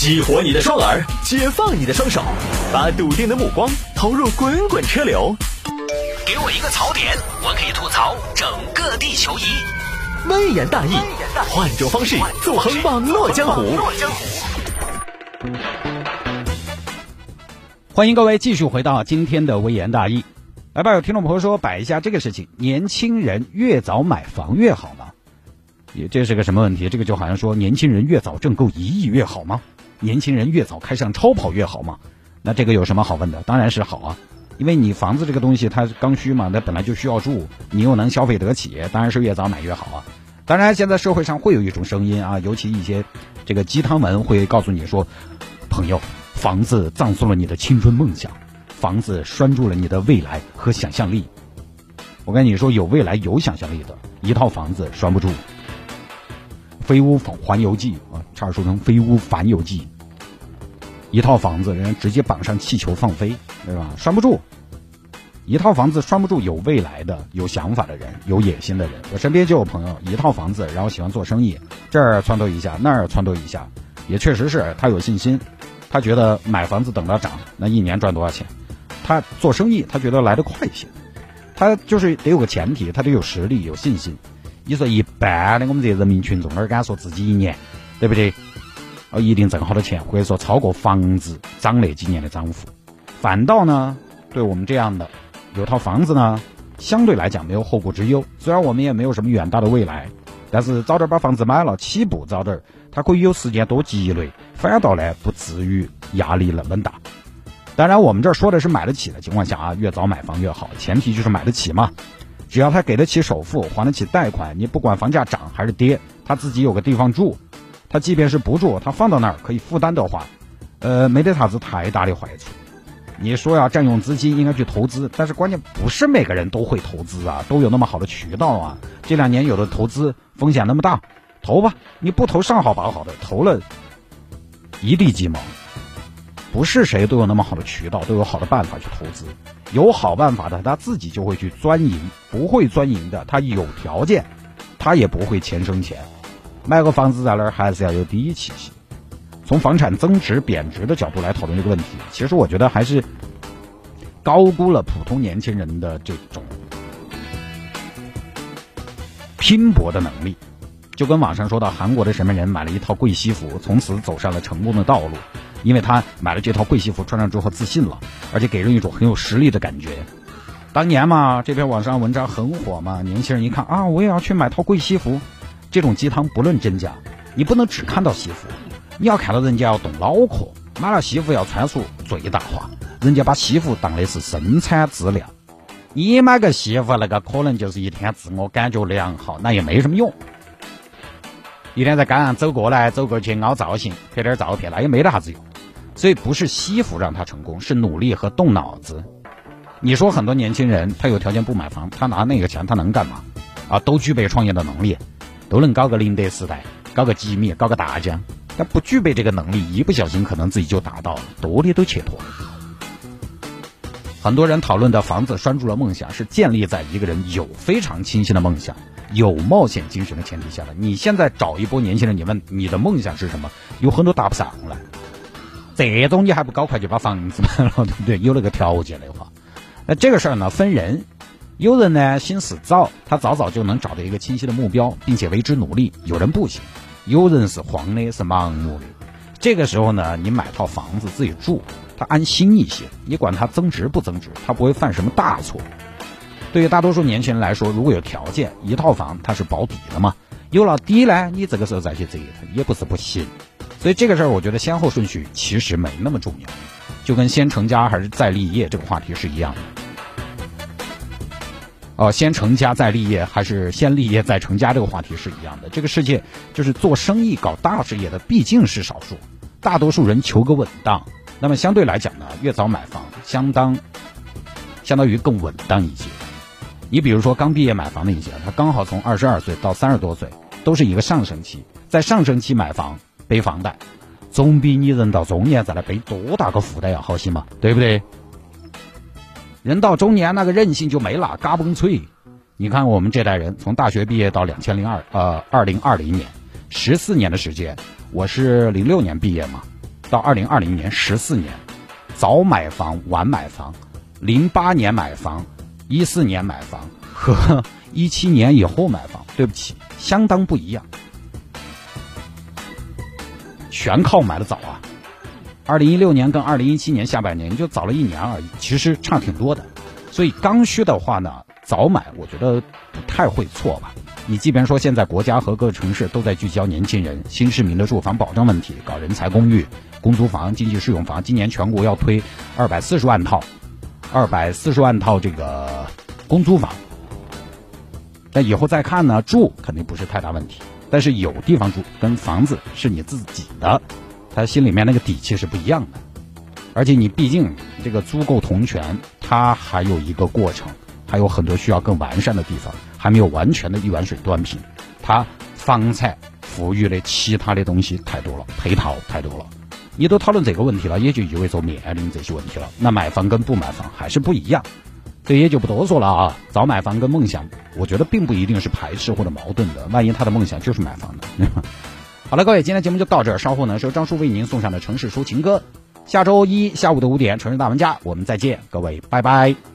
激活你的双耳，解放你的双手，把笃定的目光投入滚滚车流。给我一个槽点，我可以吐槽整个地球仪。微言大义，换种方式纵横网络江湖。欢迎各位继续回到今天的微言大义。来吧，有听众朋友说摆一下这个事情：年轻人越早买房越好吗？也这是个什么问题？这个就好像说年轻人越早挣够一亿越好吗？年轻人越早开上超跑越好嘛？那这个有什么好问的？当然是好啊，因为你房子这个东西它刚需嘛，那本来就需要住，你又能消费得起，当然是越早买越好啊。当然，现在社会上会有一种声音啊，尤其一些这个鸡汤文会告诉你说，朋友，房子葬送了你的青春梦想，房子拴住了你的未来和想象力。我跟你说，有未来有想象力的一套房子拴不住。飞屋环游记啊，差点说成飞屋反游记。一套房子，人家直接绑上气球放飞，对吧？拴不住。一套房子拴不住有未来的、有想法的人、有野心的人。我身边就有朋友，一套房子，然后喜欢做生意，这儿撺掇一下，那儿撺掇一下，也确实是他有信心，他觉得买房子等到涨，那一年赚多少钱？他做生意，他觉得来得快一些。他就是得有个前提，他得有实力、有信心。你说一般的我们这些人民群众哪敢说自己一年，对不对？哦，一定挣好多钱，或者说超过房子涨那几年的涨幅。反倒呢，对我们这样的有套房子呢，相对来讲没有后顾之忧。虽然我们也没有什么远大的未来，但是早点把房子买了，起步早点，它可以有时间多积累，反倒呢不至于压力那么大。当然，我们这儿说的是买得起的情况下啊，越早买房越好，前提就是买得起嘛。只要他给得起首付，还得起贷款，你不管房价涨还是跌，他自己有个地方住，他即便是不住，他放到那儿可以负担的话，呃，没得啥子太大的坏处。你说要占用资金，应该去投资，但是关键不是每个人都会投资啊，都有那么好的渠道啊。这两年有的投资风险那么大，投吧，你不投上好把好的，投了一地鸡毛。不是谁都有那么好的渠道，都有好的办法去投资。有好办法的，他自己就会去钻营；不会钻营的，他有条件，他也不会钱生钱。卖个房子在那儿还是要有底气些。从房产增值贬值的角度来讨论这个问题，其实我觉得还是高估了普通年轻人的这种拼搏的能力。就跟网上说到，韩国的什么人买了一套贵西服，从此走上了成功的道路。因为他买了这套贵西服，穿上之后自信了，而且给人一种很有实力的感觉。当年嘛，这篇网上文章很火嘛，年轻人一看啊，我也要去买套贵西服。这种鸡汤不论真假，你不能只看到西服，你要看到人家要动脑壳，买了西服要穿出最大化，人家把西服当的是生产资料。你买个西服，那个可能就是一天自我感觉良好，那也没什么用。一天在街上走过来走过去凹造型，拍点照片，那也没得啥子用。所以不是西服让他成功，是努力和动脑子。你说很多年轻人他有条件不买房，他拿那个钱他能干嘛？啊，都具备创业的能力，都能搞个宁德时代，搞个吉米，搞个大疆。但不具备这个能力，一不小心可能自己就达到了，多的都切脱了。很多人讨论的房子拴住了梦想，是建立在一个人有非常清晰的梦想、有冒险精神的前提下的。你现在找一波年轻人，你问你的梦想是什么？有很多答不上来。这种你还不搞快就把房子买了，对不对？有那个条件的话，那这个事儿呢分人，有人呢心思早，他早早就能找到一个清晰的目标，并且为之努力；有人不行，有人是慌的，是盲目的。这个时候呢，你买套房子自己住，他安心一些。你管它增值不增值，他不会犯什么大错。对于大多数年轻人来说，如果有条件，一套房它是保底的嘛。有了底呢，你这个时候再去折腾也不是不行。所以这个事儿，我觉得先后顺序其实没那么重要，就跟先成家还是再立业这个话题是一样的。哦，先成家再立业还是先立业再成家这个话题是一样的。这个世界就是做生意搞大事业的毕竟是少数，大多数人求个稳当。那么相对来讲呢，越早买房，相当相当于更稳当一些。你比如说刚毕业买房的一些，他刚好从二十二岁到三十多岁，都是一个上升期，在上升期买房。背房贷，总比你人到中年再来背多大个负担要好些嘛，对不对？人到中年那个韧性就没了，嘎嘣脆。你看我们这代人，从大学毕业到两千零二呃二零二零年，十四年的时间，我是零六年毕业嘛，到二零二零年十四年，早买房晚买房，零八年买房，一四年买房和一七年以后买房，对不起，相当不一样，全靠买的早啊。二零一六年跟二零一七年下半年就早了一年而已，其实差挺多的。所以刚需的话呢，早买我觉得不太会错吧。你即便说现在国家和各个城市都在聚焦年轻人、新市民的住房保障问题，搞人才公寓、公租房、经济适用房，今年全国要推二百四十万套，二百四十万套这个公租房。但以后再看呢，住肯定不是太大问题，但是有地方住跟房子是你自己的，他心里面那个底气是不一样的。而且你毕竟这个租购同权，它还有一个过程，还有很多需要更完善的地方。还没有完全的一碗水端平，它房产富裕的其他的东西太多了，配套太多了。你都讨论这个问题了，也就意味着面临这些问题了。那买房跟不买房还是不一样，这些就不多说了啊。早买房跟梦想，我觉得并不一定是排斥或者矛盾的。万一他的梦想就是买房呢？好了，各位，今天节目就到这儿。稍后呢，是由张叔为您送上的城市抒情歌。下周一下午的五点，城市大玩家，我们再见，各位，拜拜。